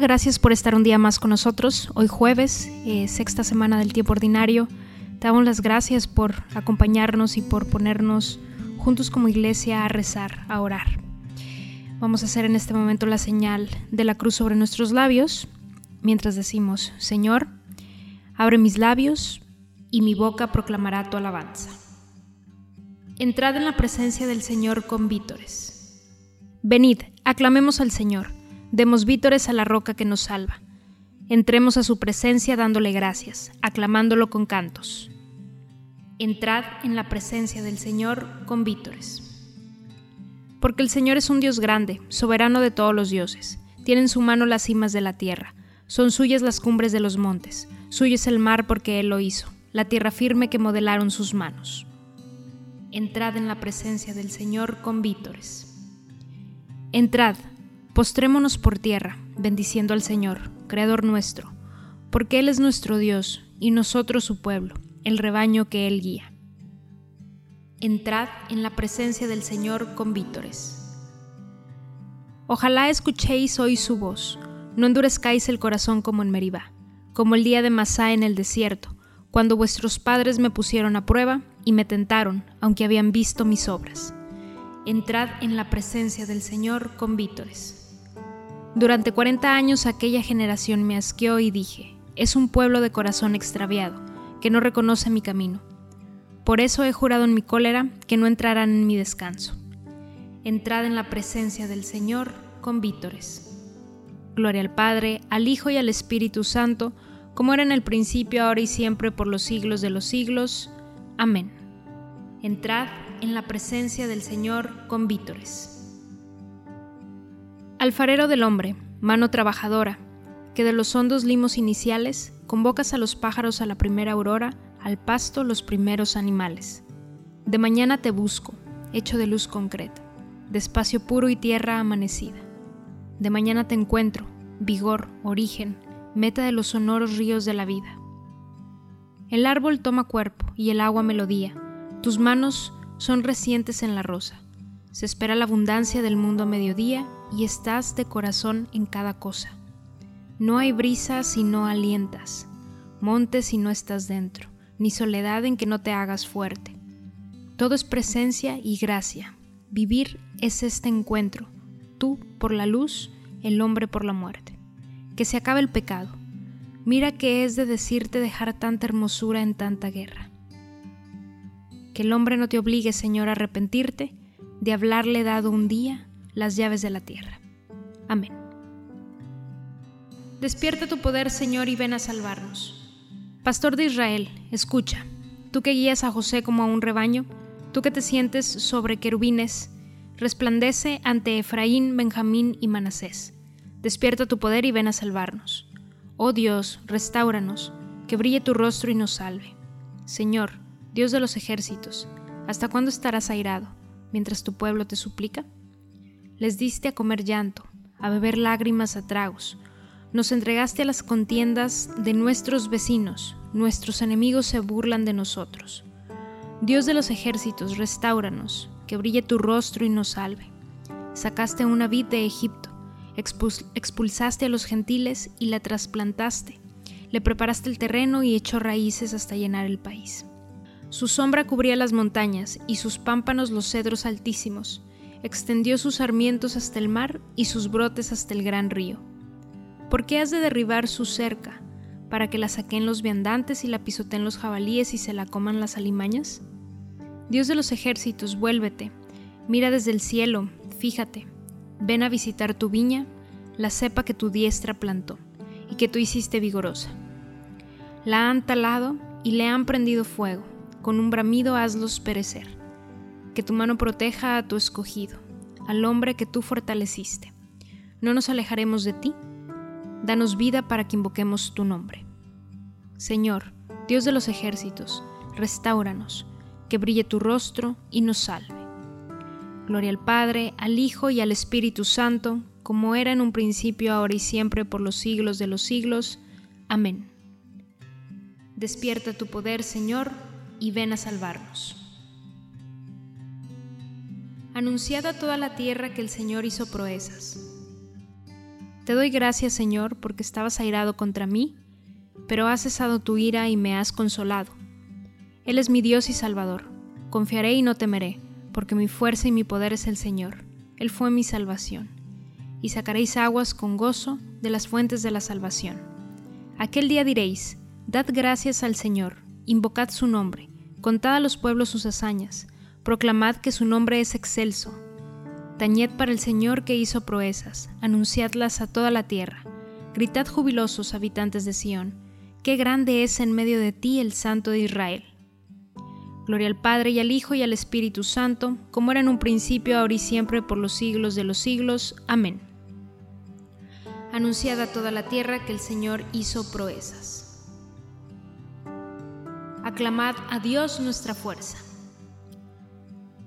Gracias por estar un día más con nosotros. Hoy jueves, eh, sexta semana del tiempo ordinario. Te damos las gracias por acompañarnos y por ponernos juntos como iglesia a rezar, a orar. Vamos a hacer en este momento la señal de la cruz sobre nuestros labios, mientras decimos, Señor, abre mis labios y mi boca proclamará tu alabanza. Entrad en la presencia del Señor con vítores. Venid, aclamemos al Señor Demos vítores a la roca que nos salva. Entremos a su presencia dándole gracias, aclamándolo con cantos. Entrad en la presencia del Señor con vítores. Porque el Señor es un Dios grande, soberano de todos los dioses. Tiene en su mano las cimas de la tierra. Son suyas las cumbres de los montes. Suyo es el mar porque Él lo hizo, la tierra firme que modelaron sus manos. Entrad en la presencia del Señor con vítores. Entrad, Postrémonos por tierra, bendiciendo al Señor, Creador nuestro, porque Él es nuestro Dios y nosotros su pueblo, el rebaño que Él guía. Entrad en la presencia del Señor con vítores. Ojalá escuchéis hoy su voz, no endurezcáis el corazón como en Meribá, como el día de Masá en el desierto, cuando vuestros padres me pusieron a prueba y me tentaron, aunque habían visto mis obras. Entrad en la presencia del Señor con vítores. Durante 40 años aquella generación me asqueó y dije, es un pueblo de corazón extraviado, que no reconoce mi camino. Por eso he jurado en mi cólera que no entrarán en mi descanso. Entrad en la presencia del Señor con vítores. Gloria al Padre, al Hijo y al Espíritu Santo, como era en el principio, ahora y siempre, por los siglos de los siglos. Amén. Entrad en la presencia del Señor con vítores. Alfarero del hombre, mano trabajadora, que de los hondos limos iniciales convocas a los pájaros a la primera aurora, al pasto los primeros animales. De mañana te busco, hecho de luz concreta, de espacio puro y tierra amanecida. De mañana te encuentro, vigor, origen, meta de los sonoros ríos de la vida. El árbol toma cuerpo y el agua melodía, tus manos son recientes en la rosa. Se espera la abundancia del mundo a mediodía y estás de corazón en cada cosa. No hay brisa si no alientas, monte si no estás dentro, ni soledad en que no te hagas fuerte. Todo es presencia y gracia. Vivir es este encuentro, tú por la luz, el hombre por la muerte. Que se acabe el pecado. Mira que es de decirte dejar tanta hermosura en tanta guerra. Que el hombre no te obligue, Señor, a arrepentirte, de haberle dado un día las llaves de la tierra. Amén. Despierta tu poder, Señor, y ven a salvarnos. Pastor de Israel, escucha, tú que guías a José como a un rebaño, tú que te sientes sobre querubines, resplandece ante Efraín, Benjamín y Manasés. Despierta tu poder y ven a salvarnos. Oh Dios, restauranos, que brille tu rostro y nos salve. Señor, Dios de los ejércitos, ¿hasta cuándo estarás airado? mientras tu pueblo te suplica? Les diste a comer llanto, a beber lágrimas a tragos. Nos entregaste a las contiendas de nuestros vecinos, nuestros enemigos se burlan de nosotros. Dios de los ejércitos, restauranos, que brille tu rostro y nos salve. Sacaste una vid de Egipto, expulsaste a los gentiles y la trasplantaste. Le preparaste el terreno y echó raíces hasta llenar el país. Su sombra cubría las montañas y sus pámpanos los cedros altísimos. Extendió sus sarmientos hasta el mar y sus brotes hasta el gran río. ¿Por qué has de derribar su cerca? ¿Para que la saquen los viandantes y la pisoteen los jabalíes y se la coman las alimañas? Dios de los ejércitos, vuélvete, mira desde el cielo, fíjate, ven a visitar tu viña, la cepa que tu diestra plantó y que tú hiciste vigorosa. La han talado y le han prendido fuego, con un bramido hazlos perecer. Que tu mano proteja a tu escogido, al hombre que tú fortaleciste. No nos alejaremos de ti. Danos vida para que invoquemos tu nombre. Señor, Dios de los ejércitos, restauranos que brille tu rostro y nos salve. Gloria al Padre, al Hijo y al Espíritu Santo, como era en un principio, ahora y siempre, por los siglos de los siglos. Amén. Despierta tu poder, Señor, y ven a salvarnos. Anunciad a toda la tierra que el Señor hizo proezas. Te doy gracias, Señor, porque estabas airado contra mí, pero has cesado tu ira y me has consolado él es mi Dios y Salvador. Confiaré y no temeré, porque mi fuerza y mi poder es el Señor. Él fue mi salvación. Y sacaréis aguas con gozo de las fuentes de la salvación. Aquel día diréis, Dad gracias al Señor, invocad su nombre, contad a los pueblos sus hazañas, proclamad que su nombre es excelso. Tañed para el Señor que hizo proezas, anunciadlas a toda la tierra. Gritad jubilosos, habitantes de Sión, qué grande es en medio de ti el Santo de Israel. Gloria al Padre y al Hijo y al Espíritu Santo, como era en un principio, ahora y siempre, por los siglos de los siglos. Amén. Anunciada a toda la tierra que el Señor hizo proezas. Aclamad a Dios nuestra fuerza.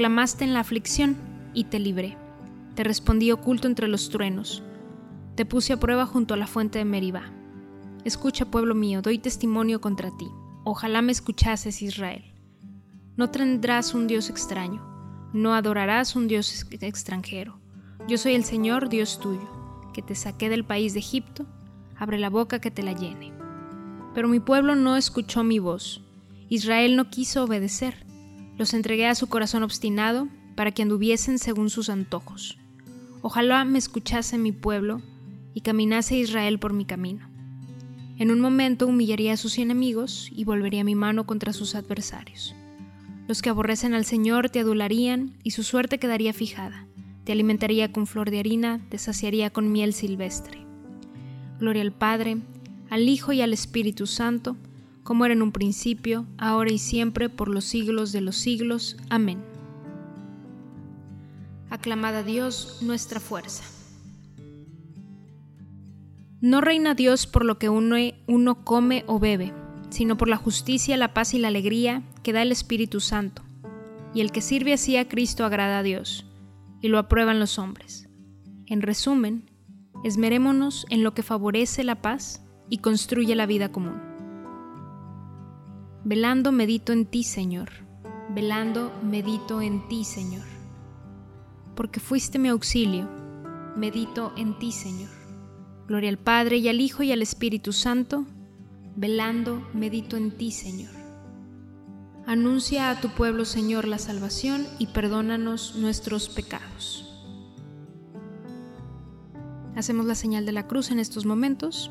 Clamaste en la aflicción y te libré. Te respondí oculto entre los truenos. Te puse a prueba junto a la fuente de Meribá. Escucha, pueblo mío, doy testimonio contra ti. Ojalá me escuchases, Israel. No tendrás un Dios extraño, no adorarás un Dios extranjero. Yo soy el Señor, Dios tuyo, que te saqué del país de Egipto, abre la boca que te la llene. Pero mi pueblo no escuchó mi voz, Israel no quiso obedecer, los entregué a su corazón obstinado para que anduviesen según sus antojos. Ojalá me escuchase mi pueblo y caminase Israel por mi camino. En un momento humillaría a sus enemigos y volvería mi mano contra sus adversarios. Los que aborrecen al Señor te adularían y su suerte quedaría fijada. Te alimentaría con flor de harina, te saciaría con miel silvestre. Gloria al Padre, al Hijo y al Espíritu Santo, como era en un principio, ahora y siempre, por los siglos de los siglos. Amén. Aclamad a Dios nuestra fuerza. No reina Dios por lo que uno, uno come o bebe, sino por la justicia, la paz y la alegría que da el Espíritu Santo. Y el que sirve así a Cristo agrada a Dios, y lo aprueban los hombres. En resumen, esmerémonos en lo que favorece la paz y construye la vida común. Velando medito en ti, Señor. Velando medito en ti, Señor. Porque fuiste mi auxilio, medito en ti, Señor. Gloria al Padre y al Hijo y al Espíritu Santo, velando, medito en ti, Señor. Anuncia a tu pueblo, Señor, la salvación y perdónanos nuestros pecados. Hacemos la señal de la cruz en estos momentos.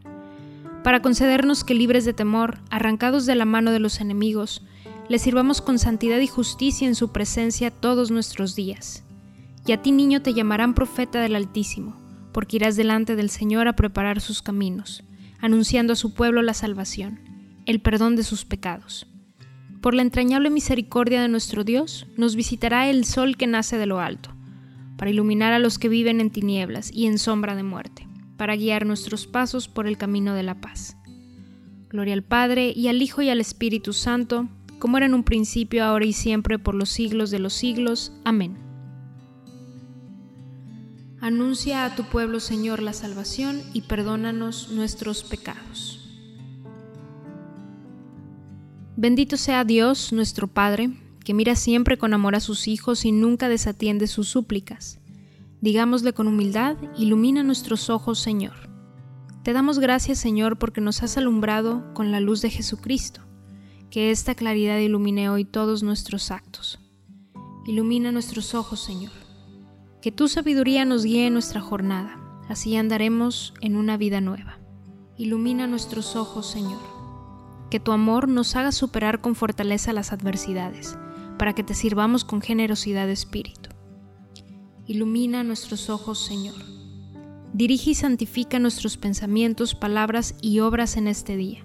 para concedernos que libres de temor, arrancados de la mano de los enemigos, le sirvamos con santidad y justicia en su presencia todos nuestros días. Y a ti niño te llamarán profeta del Altísimo, porque irás delante del Señor a preparar sus caminos, anunciando a su pueblo la salvación, el perdón de sus pecados. Por la entrañable misericordia de nuestro Dios, nos visitará el sol que nace de lo alto, para iluminar a los que viven en tinieblas y en sombra de muerte para guiar nuestros pasos por el camino de la paz. Gloria al Padre y al Hijo y al Espíritu Santo, como era en un principio, ahora y siempre, por los siglos de los siglos. Amén. Anuncia a tu pueblo, Señor, la salvación y perdónanos nuestros pecados. Bendito sea Dios, nuestro Padre, que mira siempre con amor a sus hijos y nunca desatiende sus súplicas Digámosle con humildad, ilumina nuestros ojos, Señor. Te damos gracias, Señor, porque nos has alumbrado con la luz de Jesucristo. Que esta claridad ilumine hoy todos nuestros actos. Ilumina nuestros ojos, Señor. Que tu sabiduría nos guíe en nuestra jornada. Así andaremos en una vida nueva. Ilumina nuestros ojos, Señor. Que tu amor nos haga superar con fortaleza las adversidades, para que te sirvamos con generosidad de espíritu. Ilumina nuestros ojos, Señor. Dirige y santifica nuestros pensamientos, palabras y obras en este día,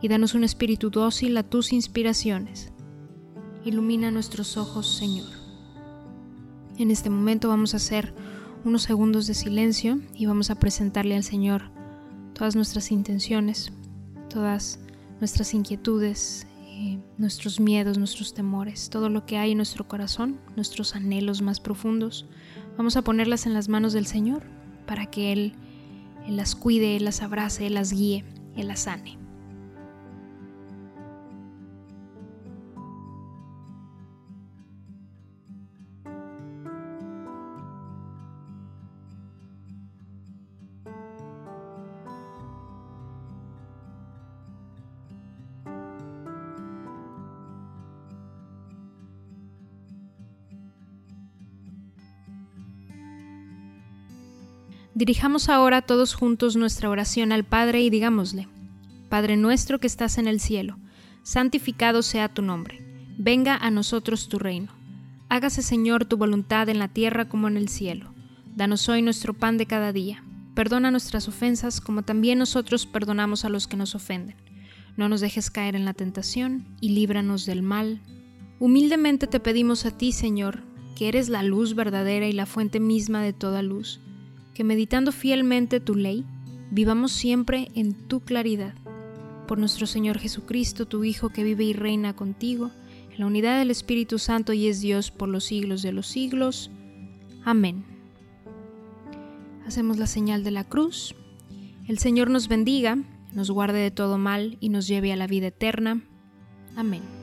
y danos un espíritu dócil a tus inspiraciones. Ilumina nuestros ojos, Señor. En este momento vamos a hacer unos segundos de silencio y vamos a presentarle al Señor todas nuestras intenciones, todas nuestras inquietudes, eh, nuestros miedos, nuestros temores, todo lo que hay en nuestro corazón, nuestros anhelos más profundos, Vamos a ponerlas en las manos del Señor para que Él, las cuide, Él las abrace, Él las guíe, Él las sane. Dirijamos ahora todos juntos nuestra oración al Padre y digámosle, Padre nuestro que estás en el cielo, santificado sea tu nombre, venga a nosotros tu reino. Hágase Señor tu voluntad en la tierra como en el cielo. Danos hoy nuestro pan de cada día. Perdona nuestras ofensas como también nosotros perdonamos a los que nos ofenden. No nos dejes caer en la tentación y líbranos del mal. Humildemente te pedimos a ti, Señor, que eres la luz verdadera y la fuente misma de toda luz que meditando fielmente tu ley, vivamos siempre en tu claridad. Por nuestro Señor Jesucristo, tu Hijo, que vive y reina contigo, en la unidad del Espíritu Santo y es Dios por los siglos de los siglos. Amén. Hacemos la señal de la cruz. El Señor nos bendiga, nos guarde de todo mal y nos lleve a la vida eterna. Amén.